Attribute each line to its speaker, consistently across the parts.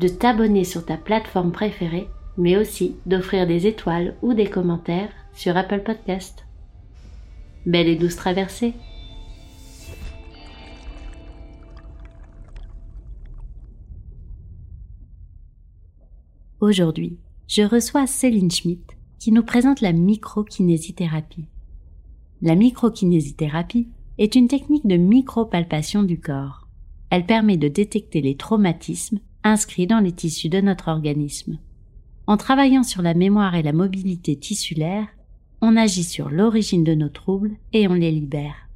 Speaker 1: de t'abonner sur ta plateforme préférée, mais aussi d'offrir des étoiles ou des commentaires sur Apple Podcast. Belle et douce traversée Aujourd'hui, je reçois Céline Schmitt qui nous présente la microkinésithérapie. La microkinésithérapie est une technique de micropalpation du corps. Elle permet de détecter les traumatismes inscrits dans les tissus de notre organisme. En travaillant sur la mémoire et la mobilité tissulaire, on agit sur l'origine de nos troubles et on les libère.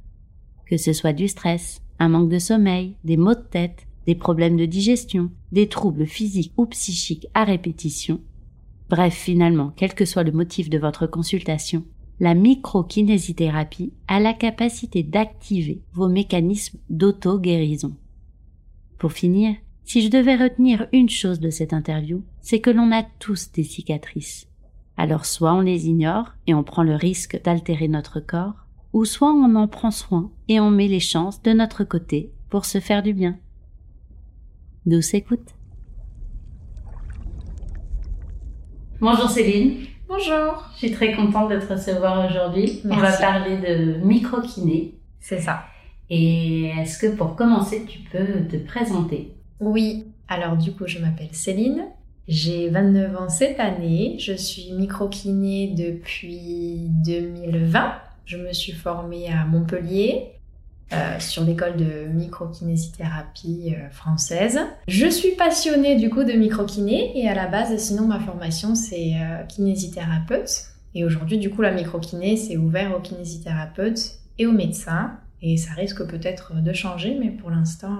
Speaker 1: Que ce soit du stress, un manque de sommeil, des maux de tête, des problèmes de digestion, des troubles physiques ou psychiques à répétition, bref finalement, quel que soit le motif de votre consultation, la microkinésithérapie a la capacité d'activer vos mécanismes d'auto-guérison. Pour finir, si je devais retenir une chose de cette interview, c'est que l'on a tous des cicatrices. Alors soit on les ignore et on prend le risque d'altérer notre corps, ou soit on en prend soin et on met les chances de notre côté pour se faire du bien. Douce écoute. Bonjour Céline.
Speaker 2: Bonjour.
Speaker 1: Je suis très contente de te recevoir aujourd'hui. On va parler de microkiné.
Speaker 2: C'est ça.
Speaker 1: Et est-ce que pour commencer, tu peux te présenter?
Speaker 2: Oui, alors du coup, je m'appelle Céline. J'ai 29 ans cette année. Je suis microkiné depuis 2020. Je me suis formée à Montpellier euh, sur l'école de microkinésithérapie euh, française. Je suis passionnée du coup de microkiné et à la base, sinon ma formation c'est euh, kinésithérapeute. Et aujourd'hui, du coup, la microkiné c'est ouvert aux kinésithérapeutes et aux médecins. Et ça risque peut-être de changer, mais pour l'instant,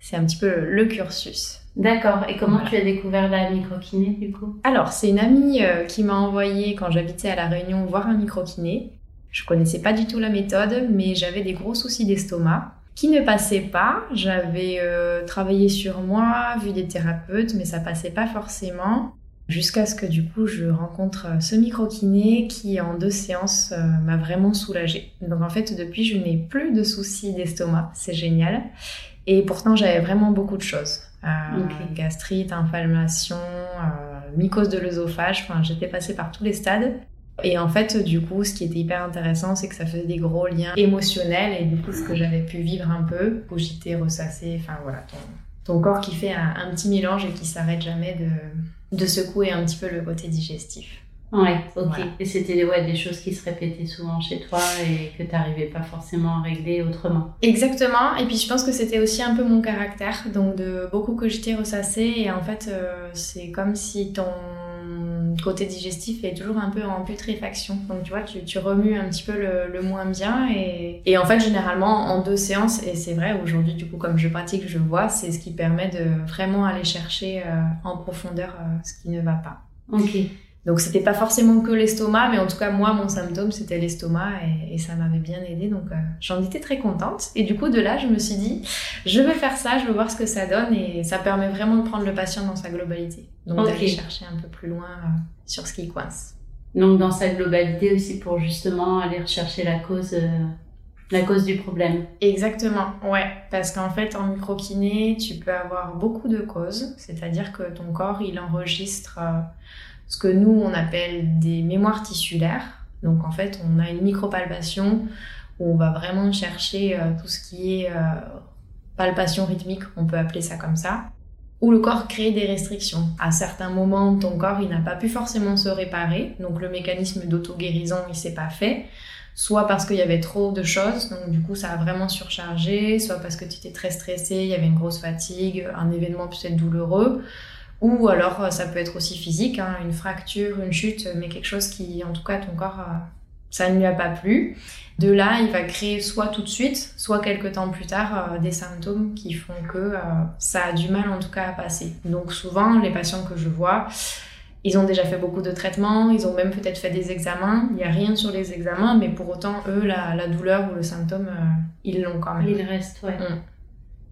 Speaker 2: c'est un petit peu le cursus.
Speaker 1: D'accord. Et comment tu as découvert la microkiné du coup?
Speaker 2: Alors, c'est une amie euh, qui m'a envoyé quand j'habitais à La Réunion voir un microkiné. Je connaissais pas du tout la méthode, mais j'avais des gros soucis d'estomac qui ne passaient pas. J'avais euh, travaillé sur moi, vu des thérapeutes, mais ça passait pas forcément. Jusqu'à ce que du coup je rencontre euh, ce microkiné qui en deux séances m'a vraiment soulagée. Donc en fait depuis je n'ai plus de soucis d'estomac, c'est génial. Et pourtant, j'avais vraiment beaucoup de choses. Euh, gastrite, inflammation, euh, mycose de l'œsophage. Enfin, j'étais passée par tous les stades. Et en fait, du coup, ce qui était hyper intéressant, c'est que ça faisait des gros liens émotionnels. Et du coup, ce que j'avais pu vivre un peu, cogiter, ressasser, enfin voilà, ton, ton corps qui fait un, un, petit mélange et qui s'arrête jamais de, de secouer un petit peu le côté digestif.
Speaker 1: Ouais, ok. Et c'était ouais, des choses qui se répétaient souvent chez toi et que tu n'arrivais pas forcément à régler autrement.
Speaker 2: Exactement. Et puis je pense que c'était aussi un peu mon caractère, donc de beaucoup cogiter, ressasser. Et en fait, euh, c'est comme si ton côté digestif est toujours un peu en putréfaction. Donc tu vois, tu, tu remues un petit peu le, le moins bien. Et, et, en fait, généralement, en deux séances, et c'est vrai, aujourd'hui, du coup, comme je pratique, je vois, c'est ce qui permet de vraiment aller chercher euh, en profondeur euh, ce qui ne va pas.
Speaker 1: Ok.
Speaker 2: Donc c'était pas forcément que l'estomac, mais en tout cas moi mon symptôme c'était l'estomac et, ça m'avait bien aidé, donc euh, j'en étais très contente. Et du coup de là je me suis dit je veux faire ça, je veux voir ce que ça donne et ça permet vraiment de prendre le patient dans sa globalité, donc d'aller chercher un peu plus loin euh, sur ce qui coince.
Speaker 1: Donc dans sa globalité aussi pour justement aller rechercher la cause. Euh, la cause du problème.
Speaker 2: Exactement, ouais. Parce qu'en fait, en microkiné, tu peux avoir beaucoup de causes. C'est-à-dire que ton corps, il enregistre ce que nous, on appelle des mémoires tissulaires. Donc en fait, on a une micropalpation où on va vraiment chercher euh, tout ce qui est euh, palpation rythmique, on peut appeler ça comme ça. où le corps crée des restrictions. À certains moments, ton corps, il n'a pas pu forcément se réparer, donc le mécanisme d'auto-guérison, il s'est pas fait. Soit parce qu'il y avait trop de choses, donc du coup ça a vraiment surchargé, soit parce que tu étais très stressé, il y avait une grosse fatigue, un événement peut-être douloureux, ou alors ça peut être aussi physique, hein, une fracture, une chute, mais quelque chose qui, en tout cas, ton corps, euh, ça ne lui a pas plu. De là, il va créer soit tout de suite, soit quelques temps plus tard, euh, des symptômes qui font que euh, ça a du mal en tout cas à passer. Donc souvent, les patients que je vois, ils ont déjà fait beaucoup de traitements, ils ont même peut-être fait des examens. Il n'y a rien sur les examens, mais pour autant, eux, la, douleur ou le symptôme, euh, ils l'ont quand même.
Speaker 1: Il reste, ouais. Mm.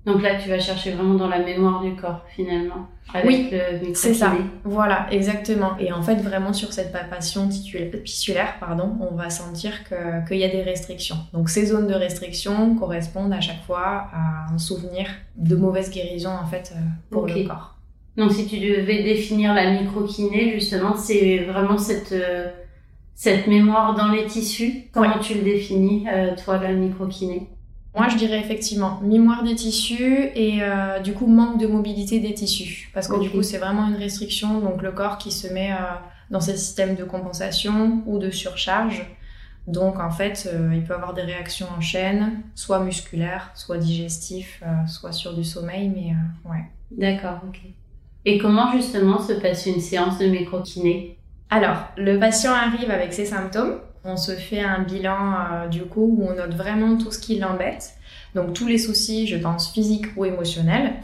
Speaker 1: Donc là, tu vas chercher vraiment dans la mémoire du corps, finalement.
Speaker 2: Avec oui, c'est ça. Voilà, exactement. Et en fait, vraiment sur cette palpation tissulaire, pardon, on va sentir qu'il y a des restrictions. Donc ces zones de restriction correspondent à chaque fois à un souvenir de mauvaise guérison, en fait, euh, pour le corps.
Speaker 1: Donc si tu devais définir la microkiné, justement, c'est vraiment cette... Euh, cette mémoire dans les tissus, comment tu le définis, euh, toi, la microkiné
Speaker 2: moi, je dirais effectivement mémoire des tissus et euh, du coup manque de mobilité des tissus. Parce que du coup, c'est vraiment une restriction, donc le corps qui se met euh, dans ce système de compensation ou de surcharge. Donc en fait, euh, il peut avoir des réactions en chaîne, soit musculaires, soit digestifs, soit sur du sommeil, mais ouais.
Speaker 1: D'accord, ok. Et comment justement se passe une séance de microkiné?
Speaker 2: Alors, le patient arrive avec ses symptômes on se fait un bilan euh, du coup où on note vraiment tout ce qui l'embête. Donc tous les soucis, je pense, physiques ou émotionnels.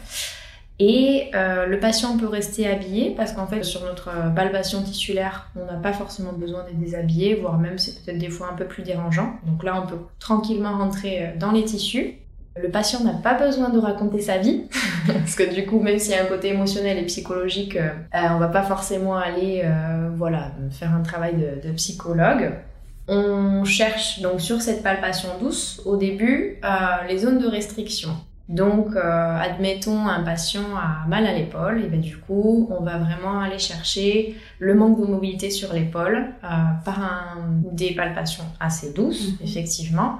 Speaker 2: Et euh, le patient peut rester habillé parce qu'en fait, sur notre euh, tissulaire, on n'a pas forcément besoin d'être déshabillé, voire même c'est peut-être des fois un peu plus dérangeant. Donc là, on peut tranquillement rentrer dans les tissus. Le patient n'a pas besoin de raconter sa vie, parce que du coup, même s'il y a un côté émotionnel et psychologique, on va pas forcément aller, voilà, faire un travail de psychologue. On cherche donc sur cette palpation douce au début euh, les zones de restriction. Donc, euh, admettons un patient a mal à l'épaule, et bien du coup, on va vraiment aller chercher le manque de mobilité sur l'épaule euh, par un, des palpations assez douces, mhm. effectivement.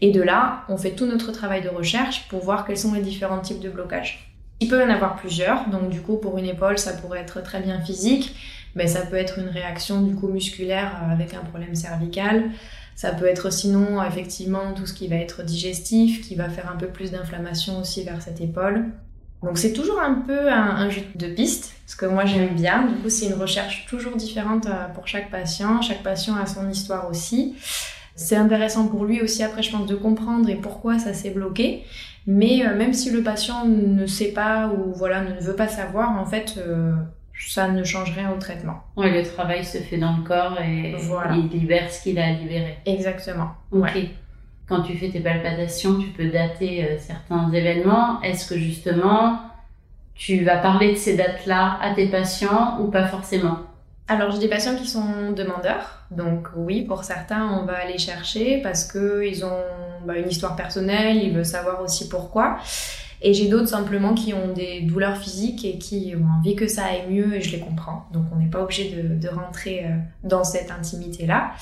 Speaker 2: Et de là, on fait tout notre travail de recherche pour voir quels sont les différents types de blocages. Il peut y en avoir plusieurs, donc du coup, pour une épaule, ça pourrait être très bien physique, ben, ça peut être une réaction du coup musculaire euh, avec un problème cervical. Ça peut être sinon effectivement tout ce qui va être digestif, qui va faire un peu plus d'inflammation aussi vers cette épaule. Donc c'est toujours un peu un, jeu de piste, ce que moi j'aime bien. Du coup c'est une recherche toujours différente euh, pour chaque patient. Chaque patient a son histoire aussi. C'est intéressant pour lui aussi après je pense de comprendre et pourquoi ça s'est bloqué. Mais euh, même si le patient ne sait pas ou voilà ne veut pas savoir, en fait ça ne change rien au traitement.
Speaker 1: Oui, le travail se fait dans le corps et il libère ce qu'il a à libérer.
Speaker 2: Exactement.
Speaker 1: Ok. Quand tu fais tes palpitations, tu peux dater euh, certains événements. Est-ce que justement, tu vas parler de ces dates-là à tes patients ou pas forcément?
Speaker 2: Alors, j'ai des patients qui sont demandeurs. Donc, oui, pour certains, on va aller chercher parce qu'ils ont bah, une histoire personnelle, ils veulent savoir aussi pourquoi. Et j'ai d'autres simplement qui ont des douleurs physiques et qui ont envie que ça aille mieux et je les comprends. Donc on n'est pas obligé de, rentrer euh, dans cette intimité-là.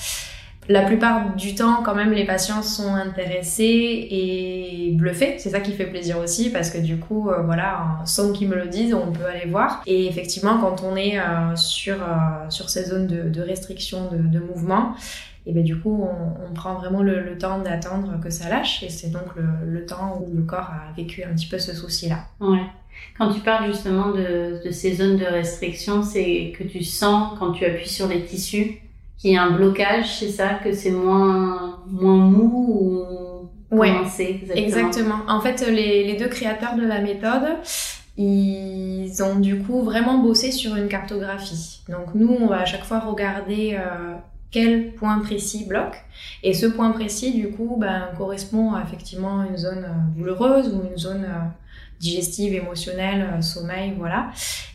Speaker 2: La plupart du temps, quand même, les patients sont intéressés et bluffés. C'est ça qui fait plaisir aussi parce que du coup, euh, voilà, sans qu'ils me le disent, on peut aller voir. Et effectivement, quand on est euh, sur, sur ces zones de, restriction de mouvement, et bien du coup, on, prend vraiment le, temps d'attendre que ça lâche, et c'est donc le, temps où le corps a vécu un petit peu ce souci-là.
Speaker 1: Ouais. Quand tu parles justement de, ces zones de restriction, c'est que tu sens quand tu appuies sur les tissus qu'il y a un blocage, c'est ça, que c'est moins, moins mou ou
Speaker 2: oui, exactement? exactement. En fait, les, les deux créateurs de la méthode, ils ont du coup vraiment bossé sur une cartographie. Donc nous, on va à chaque fois regarder euh, quel point précis bloque. Et ce point précis, du coup, ben, correspond à effectivement une zone euh, douloureuse ou une zone euh, digestive, émotionnelle, euh, sommeil, voilà.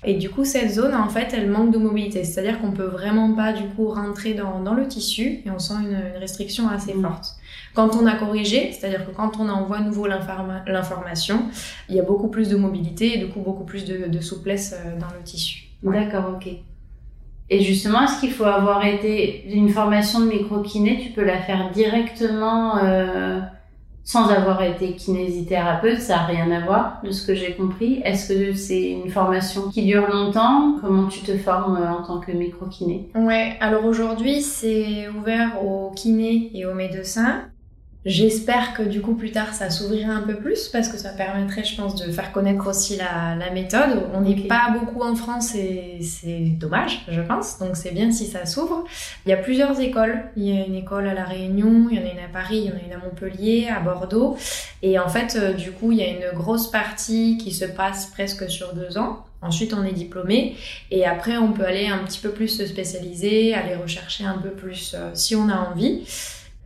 Speaker 2: Et du coup, cette zone, en fait, elle manque de mobilité. C'est-à-dire qu'on peut vraiment pas, du coup, rentrer dans, dans le tissu et on sent une, restriction assez mmh. forte. Quand on a corrigé, c'est-à-dire que quand on envoie à nouveau l'information, il y a beaucoup plus de mobilité et du coup beaucoup plus de, souplesse dans le tissu.
Speaker 1: D'accord, ok. Et justement, est-ce qu'il faut avoir été une formation de microkiné Tu peux la faire directement euh, sans avoir été kinésithérapeute, ça n'a rien à voir de ce que j'ai compris. Est-ce que c'est une formation qui dure longtemps? Comment tu te formes euh, en tant que micro-kiné?
Speaker 2: Ouais, alors aujourd'hui c'est ouvert aux kinés et aux médecins. J'espère que du coup plus tard ça s'ouvrira un peu plus parce que ça permettrait je pense de faire connaître aussi la, la méthode. On n'est pas beaucoup en France et c'est dommage je pense donc c'est bien si ça s'ouvre. Il y a plusieurs écoles. Il y a une école à La Réunion, il y en a une à Paris, il y en a une à Montpellier, à Bordeaux et en fait euh, du coup il y a une grosse partie qui se passe presque sur deux ans. Ensuite, on est diplômé et après, on peut aller un petit peu plus se spécialiser, aller rechercher un peu plus euh, si on a envie.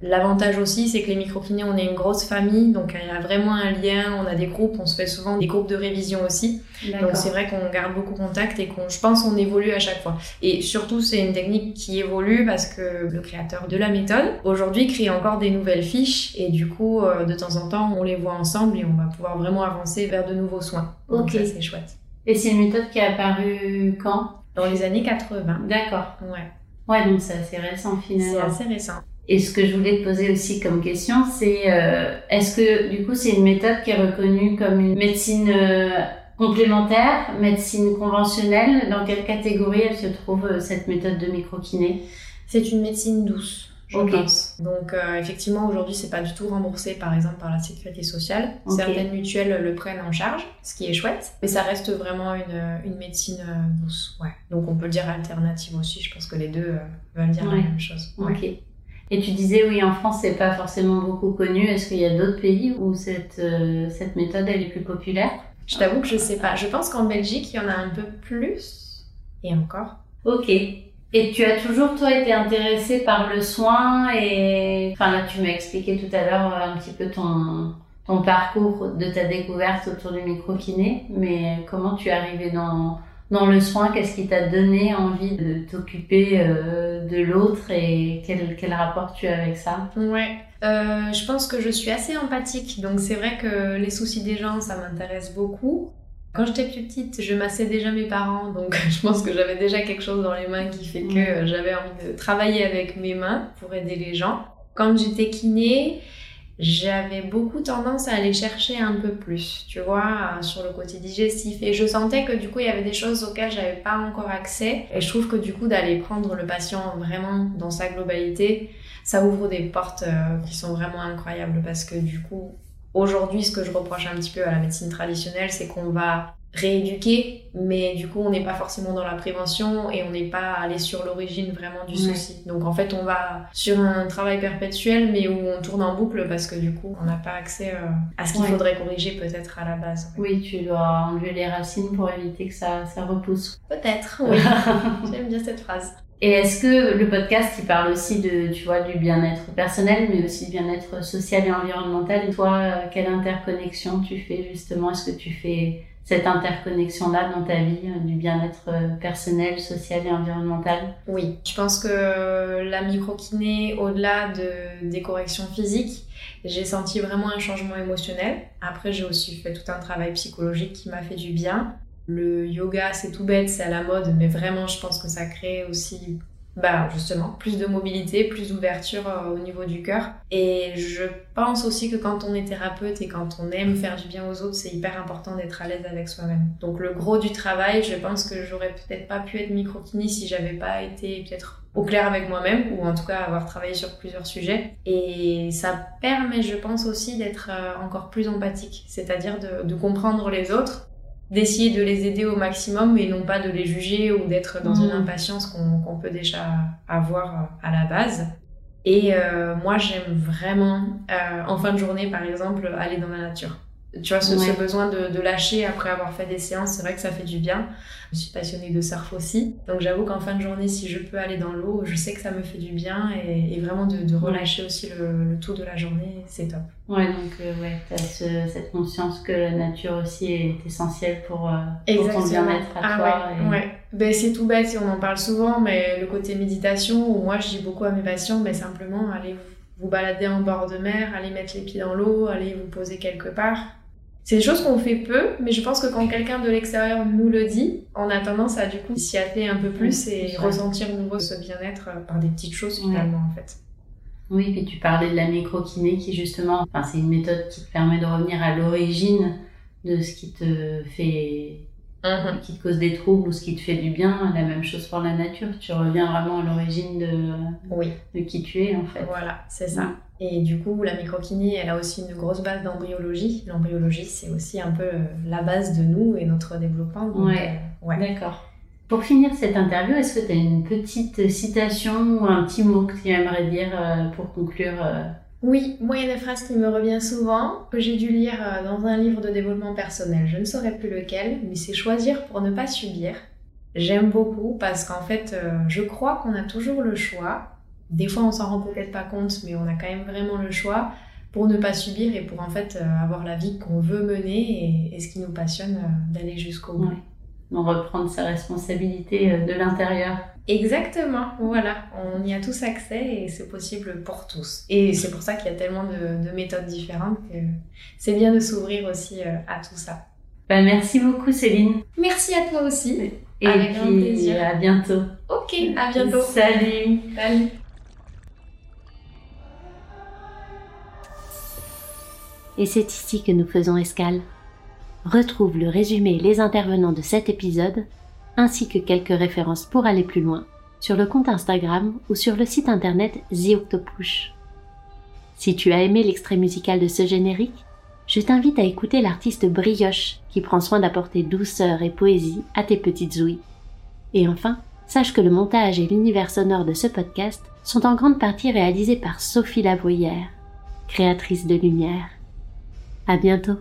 Speaker 2: L'avantage aussi, c'est que les microkinés, on est une grosse famille, donc il y a vraiment un lien, on a des groupes, on se fait souvent des groupes de révision aussi. Donc c'est vrai qu'on garde beaucoup contact et qu'on, je pense, on évolue à chaque fois. Et surtout, c'est une technique qui évolue parce que le créateur de la méthode, aujourd'hui, crée encore des nouvelles fiches et du coup, euh, de temps en temps, on les voit ensemble et on va pouvoir vraiment avancer vers de nouveaux soins.
Speaker 1: Ok.
Speaker 2: c'est chouette.
Speaker 1: Et c'est une méthode qui est apparue quand?
Speaker 2: Dans les années 80.
Speaker 1: D'accord.
Speaker 2: Ouais.
Speaker 1: Ouais, donc c'est assez récent finalement.
Speaker 2: C'est assez récent.
Speaker 1: Et ce que je voulais te poser aussi comme question, c'est euh, est-ce que du coup c'est une méthode qui est reconnue comme une médecine euh, complémentaire, médecine conventionnelle? Dans quelle catégorie elle se trouve euh, cette méthode de microkiné?
Speaker 2: C'est une médecine douce. Je pense. Donc euh, effectivement aujourd'hui c'est pas du tout remboursé par exemple par la sécurité sociale. Certaines mutuelles le prennent en charge, ce qui est chouette. Mais ça reste vraiment une, une médecine douce. Ouais. Donc on peut le dire alternative aussi. Je pense que les deux veulent dire
Speaker 1: Ouais.
Speaker 2: la même chose. Ouais.
Speaker 1: Ok. Et tu disais oui, en France c'est pas forcément beaucoup connu. Est-ce qu'il y a d'autres pays où cette euh, cette méthode elle est plus populaire?
Speaker 2: Je t'avoue que je sais pas. Je pense qu'en Belgique il y en a un peu plus. Et encore.
Speaker 1: Ok. Et tu as toujours, toi, été intéressée par le soin et... Enfin, là, tu m'as expliqué tout à l'heure euh, un petit peu ton, ton parcours de ta découverte autour du micro-kiné, mais comment tu es arrivée dans, dans le soin Qu'est-ce qui t'a donné envie de t'occuper euh, de l'autre et quel, quel rapport tu as avec ça?
Speaker 2: Ouais. Euh, je pense que je suis assez empathique, donc c'est vrai que les soucis des gens, ça m'intéresse beaucoup. Quand j'étais plus petite, je massais déjà mes parents, donc je pense que j'avais déjà quelque chose dans les mains qui fait que j'avais envie de travailler avec mes mains pour aider les gens. Quand j'étais kiné, j'avais beaucoup tendance à aller chercher un peu plus, tu vois, sur le côté digestif. Et je sentais que du coup, il y avait des choses auxquelles j'avais pas encore accès. Et je trouve que du coup, d'aller prendre le patient vraiment dans sa globalité, ça ouvre des portes euh, qui sont vraiment incroyables parce que du coup, aujourd'hui, ce que je reproche un petit peu à la médecine traditionnelle, c'est qu'on va rééduquer, mais du coup, on n'est pas forcément dans la prévention et on n'est pas allé sur l'origine vraiment du souci. Donc en fait, on va sur un travail perpétuel, mais où on tourne en boucle parce que du coup, on n'a pas accès euh, à ce qu'il
Speaker 1: Ouais.
Speaker 2: faudrait corriger peut-être à la base.
Speaker 1: Oui, tu dois enlever les racines pour éviter que ça, ça repousse.
Speaker 2: Peut-être, oui. J'aime bien cette phrase.
Speaker 1: Et est-ce que le podcast, il parle aussi de, tu vois, du bien-être personnel, mais aussi du bien-être social et environnemental? Et toi, euh, quelle interconnexion tu fais justement? Est-ce que tu fais cette interconnexion-là dans ta vie, euh, du bien-être euh, personnel, social et environnemental?
Speaker 2: Oui, je pense que la microkiné, au-delà de, des corrections physiques, j'ai senti vraiment un changement émotionnel. Après, j'ai aussi fait tout un travail psychologique qui m'a fait du bien. Le yoga, c'est tout bête, c'est à la mode, mais vraiment, je pense que ça crée aussi, bah, justement, plus de mobilité, plus d'ouverture euh, au niveau du cœur. Et je pense aussi que quand on est thérapeute et quand on aime faire du bien aux autres, c'est hyper important d'être à l'aise avec soi-même. Donc, le gros du travail, je pense que j'aurais peut-être pas pu être microkiné si j'avais pas été peut-être au clair avec moi-même ou en tout cas avoir travaillé sur plusieurs sujets. Et ça permet, je pense aussi, d'être euh, encore plus empathique, c'est-à-dire de comprendre les autres d'essayer de les aider au maximum et non pas de les juger ou d'être dans une impatience qu'on qu'on peut déjà avoir euh, à la base. Et euh, moi, j'aime vraiment, euh, en fin de journée, par exemple, aller dans la nature. Tu vois, ce, ce besoin de, de lâcher après avoir fait des séances, c'est vrai que ça fait du bien. Je suis passionnée de surf aussi. Donc j'avoue qu'en fin de journée, si je peux aller dans l'eau, je sais que ça me fait du bien et, et vraiment de, de relâcher aussi le, le tout de la journée, c'est top.
Speaker 1: Ouais, donc euh, ouais, tu as cette conscience que la nature aussi est essentielle pour, euh, pour ton bien-être à
Speaker 2: Ah
Speaker 1: toi.
Speaker 2: ouais,
Speaker 1: et-
Speaker 2: ouais. Ben, c'est tout bête on en parle souvent, mais le côté méditation, où moi je dis beaucoup à mes patients, mais simplement allez vous balader en bord de mer, allez mettre les pieds dans l'eau, allez vous poser quelque part. C'est des choses qu'on fait peu, mais je pense que quand quelqu'un de l'extérieur nous le dit, on a tendance à du coup s'y atteler un peu plus
Speaker 1: Ouais,
Speaker 2: et
Speaker 1: ça.
Speaker 2: ressentir nouveau ce bien-être euh, par des petites choses
Speaker 1: Ouais.
Speaker 2: finalement en fait.
Speaker 1: Oui, et tu parlais de la microkiné qui justement, enfin, c'est une méthode qui te permet de revenir à l'origine de ce qui te fait,
Speaker 2: Mhm.
Speaker 1: qui te cause des troubles ou ce qui te fait du bien. La même chose pour la nature. Tu reviens vraiment à l'origine de,
Speaker 2: Oui,
Speaker 1: de qui tu es en fait.
Speaker 2: voilà, c'est ça. Et du coup, la microkiné, elle a aussi une grosse base d'embryologie. L'embryologie, c'est aussi un peu euh, la base de nous et notre développement. donc,
Speaker 1: Ouais.
Speaker 2: euh, ouais.
Speaker 1: D'accord. Pour finir cette interview, est-ce que tu as une petite citation ou un petit mot que tu aimerais dire euh, pour conclure euh,
Speaker 2: Oui, moi, il y a une phrase qui me revient souvent, que j'ai dû lire euh, dans un livre de développement personnel. Je ne saurais plus lequel, mais c'est choisir pour ne pas subir. J'aime beaucoup parce qu'en fait, euh, je crois qu'on a toujours le choix. Des fois, on s'en rend peut-être pas compte, mais on a quand même vraiment le choix pour ne pas subir et pour en fait euh, avoir la vie qu'on veut mener et, et ce qui nous passionne euh, d'aller jusqu'au bout.
Speaker 1: Ouais. d'en reprendre sa responsabilité euh, de l'intérieur
Speaker 2: Exactement, voilà, on y a tous accès et c'est possible pour tous. Et c'est pour ça qu'il y a tellement de, de méthodes différentes que c'est bien de s'ouvrir aussi à tout ça.
Speaker 1: bah, Merci beaucoup Céline.
Speaker 2: Merci à toi aussi.
Speaker 1: Et
Speaker 2: Avec grand plaisir.
Speaker 1: à bientôt.
Speaker 2: Ok, à bientôt.
Speaker 1: Salut.
Speaker 2: Salut.
Speaker 1: Et c'est ici que nous faisons escale. Retrouve le résumé et les intervenants de cet épisode, ainsi que quelques références pour aller plus loin, sur le compte Instagram ou sur le site internet The. Si tu as aimé l'extrait musical de ce générique, je t'invite à écouter l'artiste Brioche qui prend soin d'apporter douceur et poésie à tes petites ouïes. Et enfin, sache que le montage et l'univers sonore de ce podcast sont en grande partie réalisés par Sophie Lavoyère, créatrice de lumière. À bientôt.